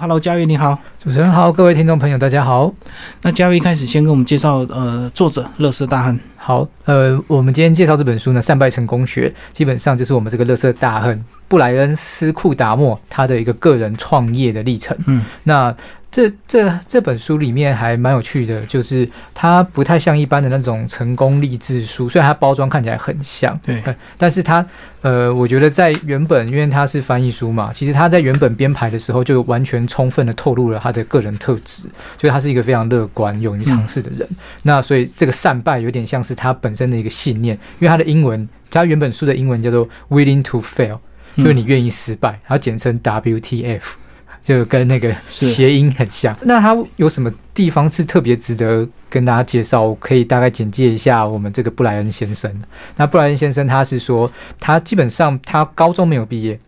Hello，嘉悦你好，主持人好，各位听众朋友大家好。那嘉威一开始先跟我们介绍呃作者乐色大亨。好，呃，我们今天介绍这本书呢，《善败成功学》，基本上就是我们这个乐色大亨布莱恩斯库达莫他的一个个人创业的历程。嗯，那。这这这本书里面还蛮有趣的，就是它不太像一般的那种成功励志书，虽然它包装看起来很像，对，但是它呃，我觉得在原本，因为它是翻译书嘛，其实它在原本编排的时候就完全充分的透露了他的个人特质，就是他是一个非常乐观、勇于尝试的人。那所以这个善败有点像是他本身的一个信念，因为他的英文，他原本书的英文叫做 “willing to fail”，就是你愿意失败，然后简称 WTF。就跟那个谐音很像。那他有什么地方是特别值得跟大家介绍？我可以大概简介一下我们这个布莱恩先生。那布莱恩先生他是说，他基本上他高中没有毕业。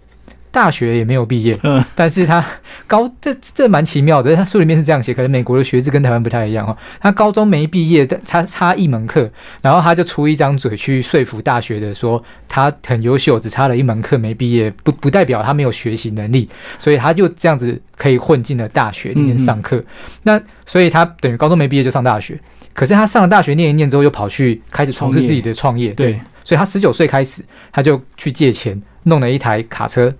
大学也没有毕业，嗯，但是他高这这蛮奇妙的，他书里面是这样写，可能美国的学制跟台湾不太一样哦。他高中没毕业，但差差一门课，然后他就出一张嘴去说服大学的说他很优秀，只差了一门课没毕业，不不代表他没有学习能力，所以他就这样子可以混进了大学里面上课。那所以他等于高中没毕业就上大学，可是他上了大学念一念之后，又跑去开始从事自己的创业，对，所以他十九岁开始，他就去借钱弄了一台卡车。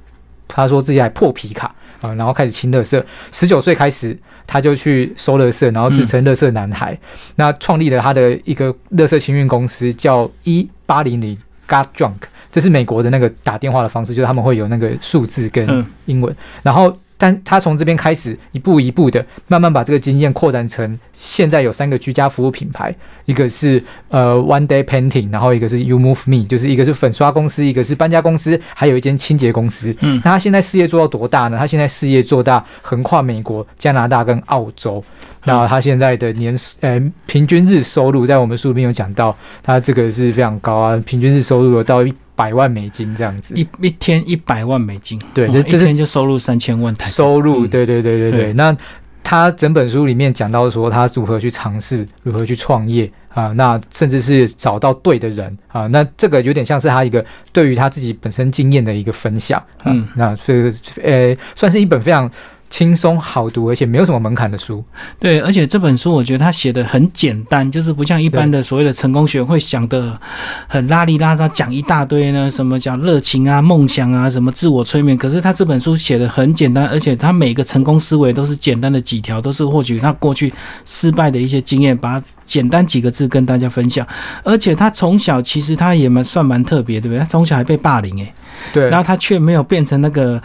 他说自己还破皮卡啊，然后开始清乐色。十九岁开始，他就去收乐色，然后自称乐色男孩。那创立了他的一个乐色清运公司，叫一八零零 Got Drunk，这是美国的那个打电话的方式，就是他们会有那个数字跟英文，然后。但他从这边开始，一步一步的慢慢把这个经验扩展成现在有三个居家服务品牌，一个是呃 One Day Painting，然后一个是 You Move Me，就是一个是粉刷公司，一个是搬家公司，还有一间清洁公司。嗯，那他现在事业做到多大呢？他现在事业做大，横跨美国、加拿大跟澳洲。那他现在的年呃平均日收入，在我们书里面有讲到，他这个是非常高啊，平均日收入有到一。百万美金这样子，一一天一百万美金，对，这这天就收入三千万台收入，对对对对对。那他整本书里面讲到说，他如何去尝试，如何去创业啊，那甚至是找到对的人啊，那这个有点像是他一个对于他自己本身经验的一个分享，嗯，那所以呃，算是一本非常。轻松好读，而且没有什么门槛的书。对，而且这本书我觉得他写的很简单，就是不像一般的所谓的成功学会讲的很拉里拉扎，讲一大堆呢，什么讲热情啊、梦想啊、什么自我催眠。可是他这本书写的很简单，而且他每个成功思维都是简单的几条，都是获取他过去失败的一些经验，把它简单几个字跟大家分享。而且他从小其实他也蛮算蛮特别，对不对？他从小还被霸凌，诶，对，然后他却没有变成那个。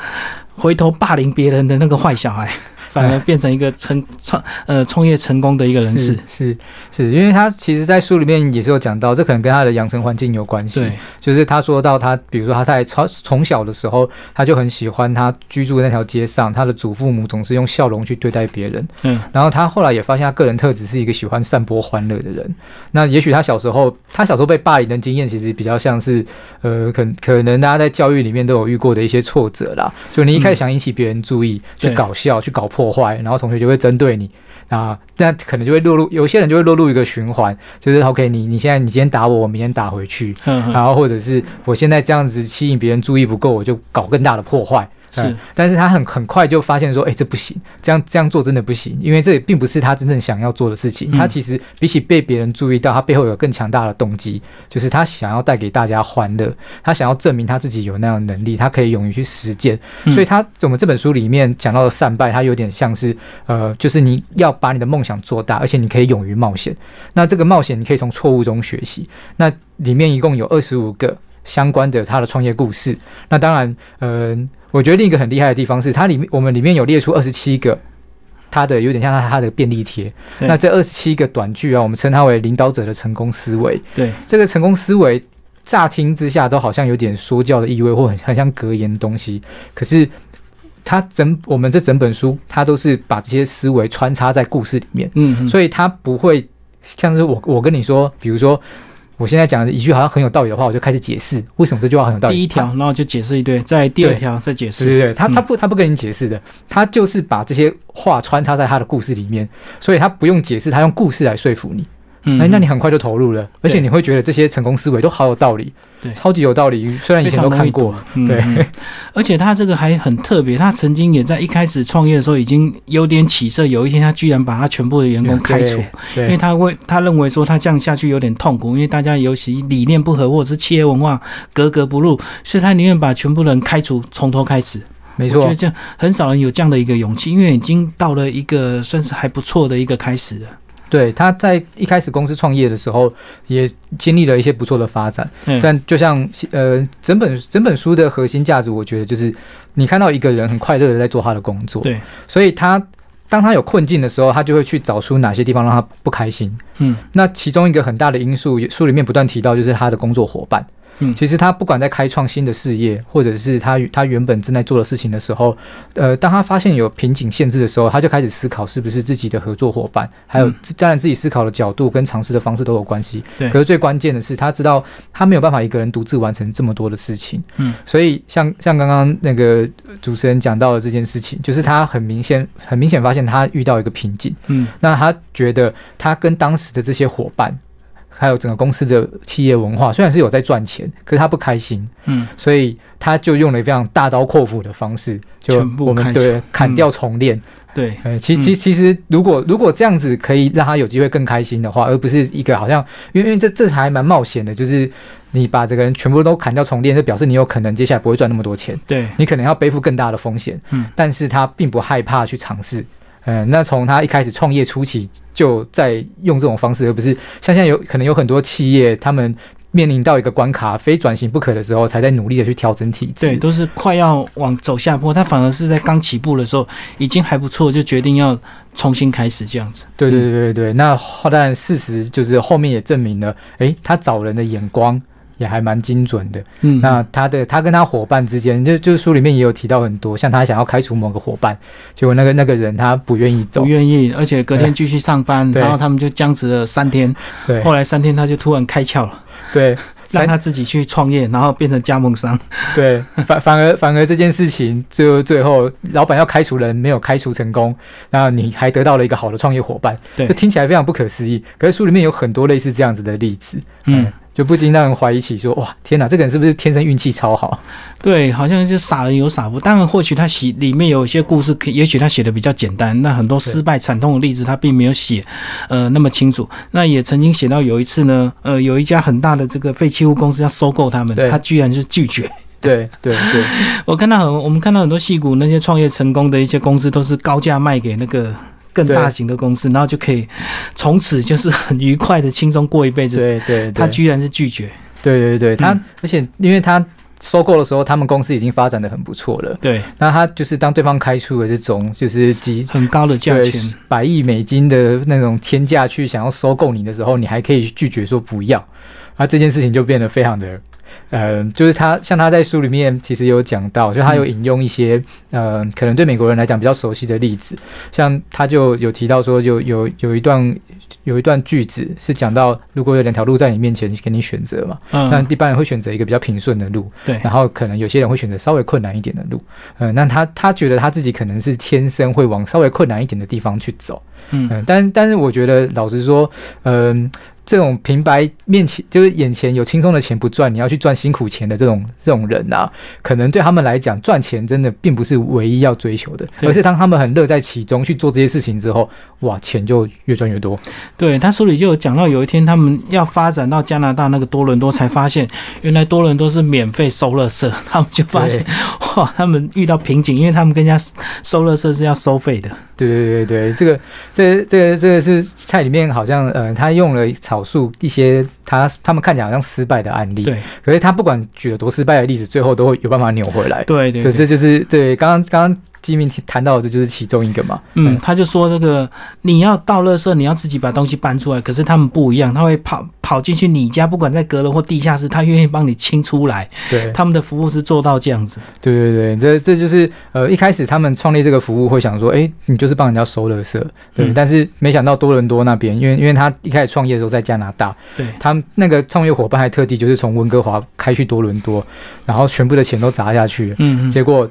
回头霸凌别人的那个坏小孩。反而变成一个成创呃创业成功的一个人士，是是，因为他其实，在书里面也是有讲到，这可能跟他的养成环境有关系。对，就是他说到他，比如说他在从从小的时候，他就很喜欢他居住的那条街上，他的祖父母总是用笑容去对待别人。嗯，然后他后来也发现他个人特质是一个喜欢散播欢乐的人。那也许他小时候，他小时候被霸凌的经验，其实比较像是呃，可可能大家在教育里面都有遇过的一些挫折啦。就你一开始想引起别人注意，去搞笑，去搞破。破坏，然后同学就会针对你。啊，那可能就会落入有些人就会落入一个循环，就是 OK，你你现在你今天打我，我明天打回去，然后或者是我现在这样子吸引别人注意不够，我就搞更大的破坏。是，但是他很很快就发现说，哎，这不行，这样这样做真的不行，因为这也并不是他真正想要做的事情。他其实比起被别人注意到，他背后有更强大的动机，就是他想要带给大家欢乐，他想要证明他自己有那样的能力，他可以勇于去实践。所以，他我们这本书里面讲到的善败，它有点像是，呃，就是你要把你的梦想做大，而且你可以勇于冒险。那这个冒险，你可以从错误中学习。那里面一共有二十五个相关的他的创业故事。那当然，嗯。我觉得另一个很厉害的地方是，它里面我们里面有列出二十七个，它的有点像它它的便利贴。那这二十七个短句啊，我们称它为领导者的成功思维。对，这个成功思维乍听之下都好像有点说教的意味，或很很像格言的东西。可是它整我们这整本书，它都是把这些思维穿插在故事里面。嗯，所以它不会像是我我跟你说，比如说。我现在讲的一句好像很有道理的话，我就开始解释为什么这句话很有道理。第一条，然后就解释一堆，在第二条再解释。对对对，他他不他不跟你解释的，他就是把这些话穿插在他的故事里面，所以他不用解释，他用故事来说服你。嗯哎，那你很快就投入了，而且你会觉得这些成功思维都好有道理，对。超级有道理。虽然以前都看过，对，嗯嗯。而且他这个还很特别，他曾经也在一开始创业的时候已经有点起色，有一天他居然把他全部的员工开除，因为他会他认为说他这样下去有点痛苦，因为大家尤其理念不合或者是企业文化格格不入，所以他宁愿把全部人开除，从头开始。没错。我觉得，这样很少人有这样的一个勇气，因为已经到了一个算是还不错的一个开始了。对，他在一开始公司创业的时候，也经历了一些不错的发展。嗯但就像呃，整本整本书的核心价值，我觉得就是你看到一个人很快乐的在做他的工作，对，所以他当他有困境的时候，他就会去找出哪些地方让他不开心。嗯那其中一个很大的因素，书里面不断提到，就是他的工作伙伴。嗯其实他不管在开创新的事业，或者是他他原本正在做的事情的时候，呃，当他发现有瓶颈限制的时候，他就开始思考是不是自己的合作伙伴，还有嗯当然自己思考的角度跟尝试的方式都有关系。对可是最关键的是，他知道他没有办法一个人独自完成这么多的事情。嗯，所以像像刚刚那个主持人讲到的这件事情，就是他很明显很明显发现他遇到一个瓶颈。嗯那他觉得他跟当时的这些伙伴，还有整个公司的企业文化，虽然是有在赚钱，可是他不开心，嗯。所以他就用了非常大刀阔斧的方式，就我们对砍掉重练。对，呃，其嗯。其其实如果如果这样子可以让他有机会更开心的话，而不是一个好像，因为因为这这还蛮冒险的，就是你把这个人全部都砍掉重练，就表示你有可能接下来不会赚那么多钱。对，你可能要背负更大的风险，嗯，但是他并不害怕去尝试，嗯、那从他一开始创业初期就在用这种方式，而不是像现在有可能有很多企业他们面临到一个关卡，非转型不可的时候，才在努力的去调整体制，对，都是快要往走下坡，他反而是在刚起步的时候已经还不错，就决定要重新开始这样子。对对对对对，那后当然事实就是后面也证明了，诶，他找人的眼光也还蛮精准的。嗯，那他的他跟他伙伴之间，就就是书里面也有提到很多，像他想要开除某个伙伴，结果那个那个人他不愿意走。不，愿意，而且隔天继续上班，然后他们就僵持了三天。对。后来三天他就突然开窍了，对，让他自己去创业，然后变成加盟商。对，反反而反而这件事情最后最后老板要开除人没有开除成功，那你还得到了一个好的创业伙伴，对。这听起来非常不可思议。可是书里面有很多类似这样子的例子，嗯，就不禁让人怀疑起说，哇，天哪，这个人是不是天生运气超好？对，好像就傻人有傻福。当然，或许他写里面有一些故事，可也许他写的比较简单。那很多失败惨痛的例子，他并没有写，呃，那么清楚。那也曾经写到有一次呢，呃，有一家很大的这个废弃物公司要收购他们，他居然是拒绝。对对对 我看到很，我们看到很多戏骨那些创业成功的一些公司，都是高价卖给那个更大型的公司，然后就可以从此就是很愉快的、轻松过一辈子。对对，他居然是拒绝。对对对，他、嗯而且因为他收购的时候，他们公司已经发展的很不错了。对，那他就是当对方开出了这种就是几很高的价钱。百亿美金的那种天价去想要收购你的时候，你还可以拒绝说不要，那这件事情就变得非常的。呃，就是他像他在书里面其实有讲到，就他有引用一些、呃，可能对美国人来讲比较熟悉的例子，像他就有提到说有有有一段有一段句子是讲到，如果有两条路在你面前给你选择嘛，那嗯，一般人会选择一个比较平顺的路，对，然后可能有些人会选择稍微困难一点的路，呃，那他他觉得他自己可能是天生会往稍微困难一点的地方去走，嗯、嗯，但但是我觉得老实说，嗯、这种平白面前就是眼前有轻松的钱不赚，你要去赚辛苦钱的这种这种人啊，可能对他们来讲，赚钱真的并不是唯一要追求的，而是当他们很乐在其中去做这些事情之后，哇，钱就越赚越多。对他书里就有讲到，有一天他们要发展到加拿大那个多伦多，才发现 原来多伦多是免费收垃圾，他们就发现 哇，他们遇到瓶颈，因为他们跟人家收垃圾是要收费的。对对对对，这个这这个这个是菜里面好像呃，他用了少数一些他他们看起来好像失败的案例，对。可是他不管举了多失败的例子，最后都会有办法扭回来。对对对，这就是对刚刚刚刚基民谈到的，这就是其中一个嘛。嗯，他就说这个你要到垃圾，你要自己把东西搬出来，可是他们不一样，他会跑跑进去你家，不管在阁楼或地下室，他愿意帮你清出来。对。他们的服务是做到这样子。对对对，这这就是呃一开始他们创立这个服务会想说，哎，你就是帮人家收垃圾，对，嗯。但是没想到多伦多那边，因为因为他一开始创业的时候在加拿大，对，他们那个创业伙伴还特地就是从温哥华开去多伦多，然后全部的钱都砸下去，嗯嗯，结果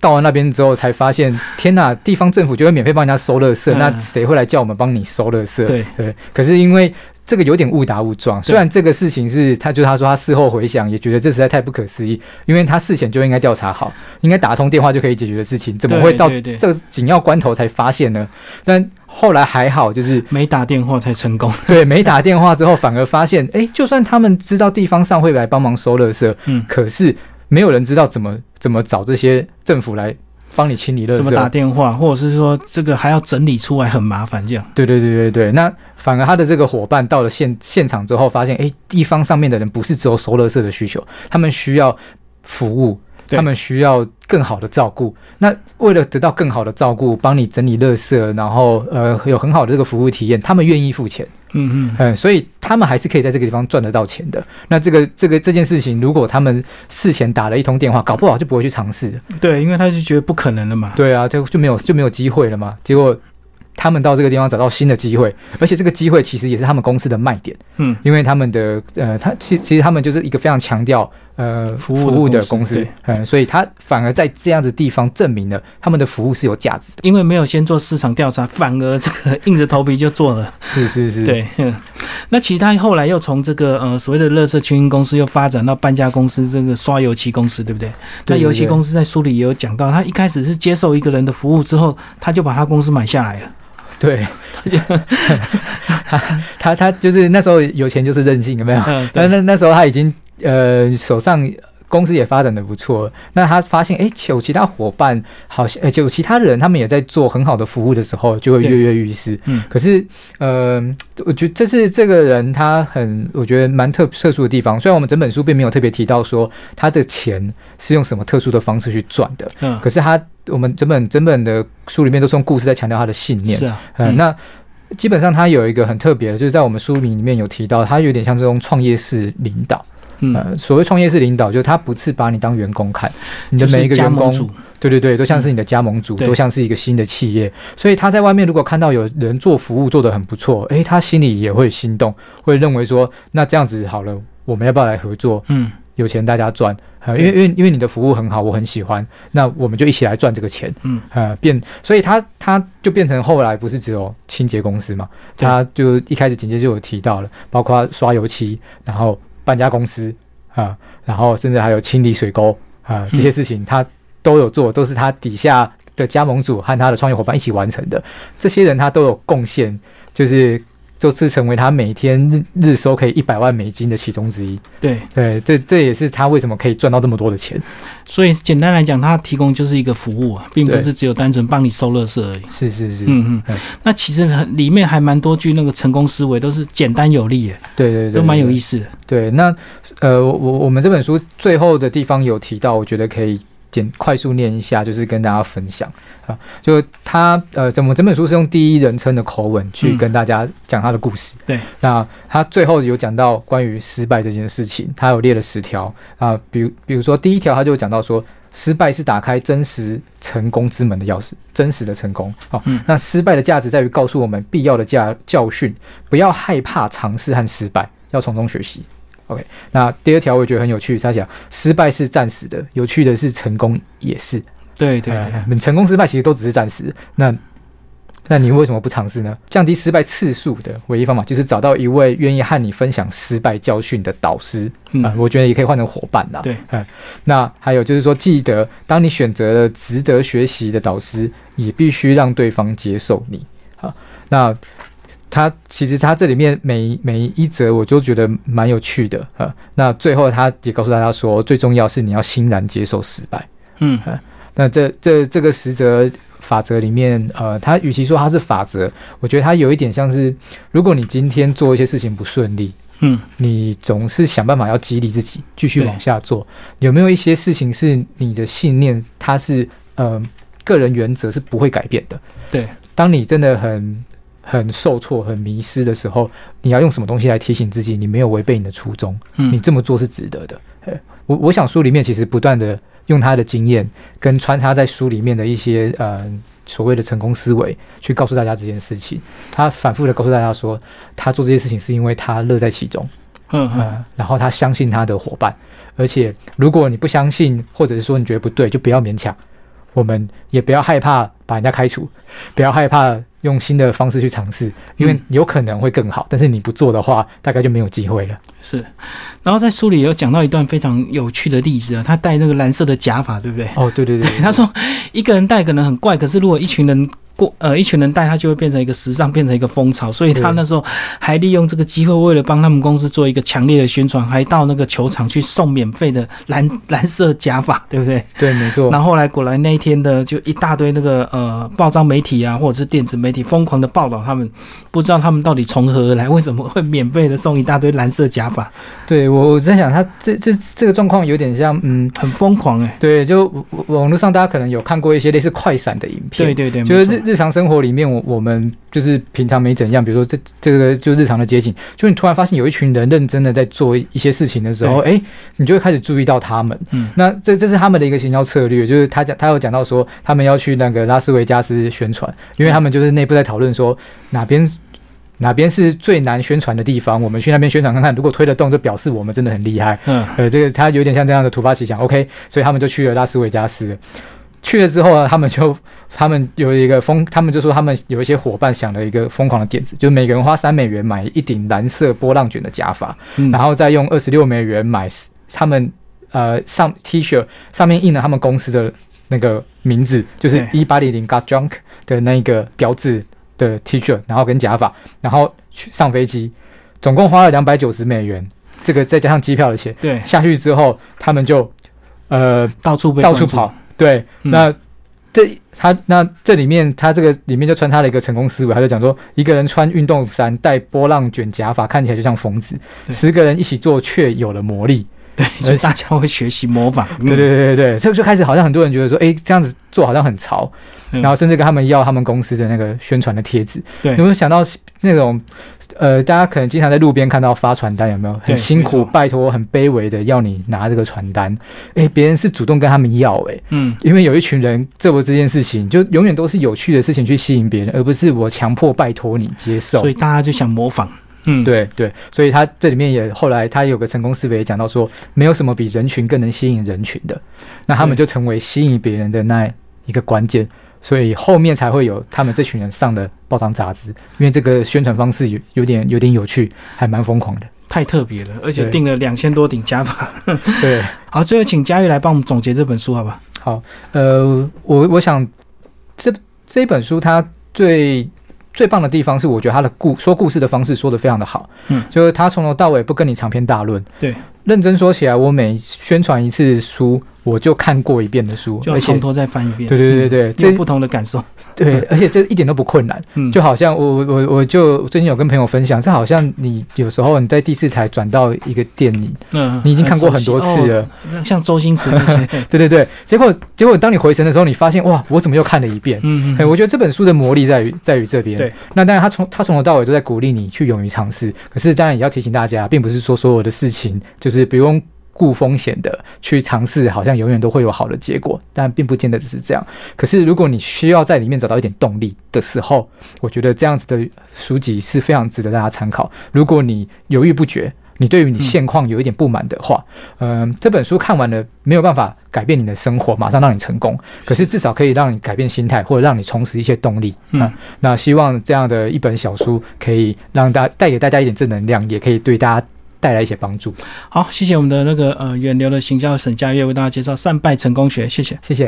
到了那边之后才发现，天呐，地方政府就会免费帮人家收垃圾，嗯那谁会来叫我们帮你收垃圾？对对，可是因为这个有点误打误撞。虽然这个事情是他，就他说他事后回想也觉得这实在太不可思议，因为他事前就应该调查好，应该打通电话就可以解决的事情，怎么会到这个紧要关头才发现呢？但后来还好，就是 没打电话才成功。对，没打电话之后反而发现，哎，就算他们知道地方上会来帮忙收垃圾，嗯，可是没有人知道怎么怎么找这些政府来。帮你清理垃圾，怎么打电话，或者是说这个还要整理出来，很麻烦这样。对对对对对，那反而他的这个伙伴到了现现场之后，发现哎，地方上面的人不是只有收垃圾的需求，他们需要服务。他们需要更好的照顾，那为了得到更好的照顾，帮你整理垃圾，然后呃有很好的这个服务体验，他们愿意付钱，嗯嗯嗯，所以他们还是可以在这个地方赚得到钱的。那这个这个这件事情，如果他们事前打了一通电话，搞不好就不会去尝试。对，因为他就觉得不可能了嘛。对啊，就就没有就没有机会了嘛。结果。他们到这个地方找到新的机会，而且这个机会其实也是他们公司的卖点。嗯，因为他们的呃，他其其实他们就是一个非常强调呃服务的公司，嗯，所以他反而在这样子地方证明了他们的服务是有价值的。因为没有先做市场调查，反而这个硬着头皮就做了。是是是，对。那其他后来又从这个呃所谓的乐色清运公司又发展到搬家公司，这个刷油漆公司，对不对？那油漆公司在书里也有讲到，他一开始是接受一个人的服务之后，他就把他公司买下来了。对，他 他他就是那时候有钱就是任性，有没有？那那那时候他已经呃手上。公司也发展的不错，那他发现哎，有其他伙伴好像，哎，有其他人他们也在做很好的服务的时候，就会跃跃欲试。嗯，可是呃，我觉得这是这个人他很，我觉得蛮特特殊的地方。虽然我们整本书并没有特别提到说他的钱是用什么特殊的方式去赚的，嗯，可是他我们整本整本的书里面都是用故事在强调他的信念。是啊，嗯，那基本上他有一个很特别的，就是在我们书名里面有提到，他有点像这种创业式领导。呃，所谓创业式领导，就是他不是把你当员工看，你的每一个员工，对对对，都像是你的加盟主，都像是一个新的企业。所以他在外面如果看到有人做服务做得很不错，诶，他心里也会心动，会认为说，那这样子好了，我们要不要来合作？嗯，有钱大家赚，因为因为因为你的服务很好，我很喜欢，那我们就一起来赚这个钱。嗯，呃，变，所以他他就变成后来不是只有清洁公司嘛，他就一开始紧接就有提到了，包括刷油漆，然后。搬家公司啊，然后甚至还有清理水沟啊，这些事情他都有做，都是他底下的加盟组和他的创业伙伴一起完成的。这些人他都有贡献，就是。就是成为他每天日日收可以一百万美金的其中之一。对对，这这也是他为什么可以赚到这么多的钱。所以简单来讲，他提供就是一个服务啊，并不是只有单纯帮你收乐色而已。是是是，嗯嗯。那其实里面还蛮多句那个成功思维，都是简单有力，对对对，都蛮有意思的。对，那呃，我我们这本书最后的地方有提到，我觉得可以。简快速念一下，就是跟大家分享啊，就他呃，怎么整本书是用第一人称的口吻去跟大家讲他的故事。对，那他最后有讲到关于失败这件事情，他有列了十条啊，比如比如说第一条，他就讲到说，失败是打开真实成功之门的钥匙，真实的成功。好，那失败的价值在于告诉我们必要的教教训，不要害怕尝试和失败，要从中学习。OK，那第二条我觉得很有趣，他讲失败是暂时的，有趣的是成功也是。对对对，成功失败其实都只是暂时。那那你为什么不尝试呢？降低失败次数的唯一方法就是找到一位愿意和你分享失败教训的导师啊，我觉得也可以换成伙伴啦。对，嗯，那还有就是说，记得当你选择了值得学习的导师，也必须让对方接受你啊。那他其实他这里面每每一则我就觉得蛮有趣的啊。那最后他也告诉大家说，最重要是你要欣然接受失败。嗯，那这这这个十则法则里面，呃，他与其说它是法则，我觉得它有一点像是，如果你今天做一些事情不顺利，嗯，你总是想办法要激励自己继续往下做。有没有一些事情是你的信念，它是呃个人原则是不会改变的？对，当你真的很。很受挫、很迷失的时候，你要用什么东西来提醒自己，你没有违背你的初衷？嗯，你这么做是值得的。我我想书里面其实不断的用他的经验，跟穿插在书里面的一些呃所谓的成功思维，去告诉大家这件事情。他反复的告诉大家说，他做这些事情是因为他乐在其中。嗯嗯，然后他相信他的伙伴，而且如果你不相信，或者是说你觉得不对，就不要勉强。我们也不要害怕把人家开除，不要害怕用新的方式去尝试，因为有可能会更好，但是你不做的话，大概就没有机会了。是，然后在书里有讲到一段非常有趣的例子啊，他戴那个蓝色的假发，对不对？哦，对对对，他说一个人戴可能很怪，可是如果一群人。过呃，一群人带他就会变成一个时尚，变成一个风潮，所以他那时候还利用这个机会，为了帮他们公司做一个强烈的宣传，还到那个球场去送免费的蓝 蓝色假发，对不对？对，没错。然后后来果然那一天的就一大堆那个呃报章媒体啊，或者是电子媒体疯狂的报道他们，不知道他们到底从何而来，为什么会免费的送一大堆蓝色假发？对我我在想，他这这这个状况有点像嗯，很疯狂哎。对，就网络上大家可能有看过一些类似快闪的影片，对对对，就是日日常生活里面，我我们就是平常没怎样，比如说这这个就日常的街景，就你突然发现有一群人认真的在做一些事情的时候，哎，你就会开始注意到他们。嗯，那这这是他们的一个行销策略，就是他讲他有讲到说，他们要去那个拉斯维加斯宣传，因为他们就是内部在讨论说哪边哪边是最难宣传的地方，我们去那边宣传看看，如果推得动，就表示我们真的很厉害。嗯，呃，这个他有点像这样的突发奇想，OK，所以他们就去了拉斯维加斯。去了之后呢，他们就 他们有一个疯，他们就说他们有一些伙伴想了一个疯狂的点子，就是每个人花三美元买一顶蓝色波浪卷的假发，然后再用二十六美元买他们呃上 T 恤上面印了他们公司的那个名字，就是一八零零 Got Junk 的那个标志的 T 恤，然后跟假发，然后去上飞机，总共花了两百九十美元，这个再加上机票的钱，对，下去之后他们就呃到处到处跑。对，那这他那这里面他这个里面就穿插了一个成功思维，他就讲说，一个人穿运动衫，戴波浪卷假发，看起来就像疯子；十个人一起做，却有了魔力。对，所以大家会学习模仿。对对对对对，这个就开始好像很多人觉得说，哎，这样子做好像很潮，然后甚至跟他们要他们公司的那个宣传的贴纸。对，有没有想到那种？呃，大家可能经常在路边看到发传单，有没有？很辛苦、拜托、很卑微的要你拿这个传单？哎，别人是主动跟他们要，哎，嗯，因为有一群人做这件事情，就永远都是有趣的事情去吸引别人，而不是我强迫拜托你接受。所以大家就想模仿，嗯，对对，所以他这里面也后来他有个成功思维，也讲到说，没有什么比人群更能吸引人群的，那他们就成为吸引别人的那一个关键。所以后面才会有他们这群人上的报章杂志，因为这个宣传方式有有点有点有趣，还蛮疯狂的，太特别了，而且订了两千多顶加法。对，好，最后请佳玉来帮我们总结这本书，好吧？好，呃，我我想这这本书它最最棒的地方是，我觉得它的故说故事的方式说的非常的好，嗯，就是他从头到尾不跟你长篇大论，对，认真说起来，我每宣传一次书。我就看过一遍的书，就从头再翻一遍。对对对对这不同的感受。对，而且这一点都不困难。嗯，就好像我我我就最近有跟朋友分享，这好像你有时候你在第四台转到一个电影，嗯，你已经看过很多次了，像周星驰那些。对对对，结果结果当你回神的时候，你发现哇，我怎么又看了一遍？嗯嗯。我觉得这本书的魔力在于在于这边。对。那当然，他从他从头到尾都在鼓励你去勇于尝试。可是当然也要提醒大家，并不是说所有的事情就是不用。顾风险的去尝试，好像永远都会有好的结果，但并不见得只是这样。可是，如果你需要在里面找到一点动力的时候，我觉得这样子的书籍是非常值得大家参考。如果你犹豫不决，你对于你现况有一点不满的话，嗯，这本书看完了没有办法改变你的生活，马上让你成功，可是至少可以让你改变心态，或者让你重拾一些动力。嗯，那希望这样的一本小书可以让大带给大家一点正能量，也可以对大家。带来一些帮助。好，谢谢我们的那个呃远流的行销沈佳悦为大家介绍善败成功学，谢谢，谢谢。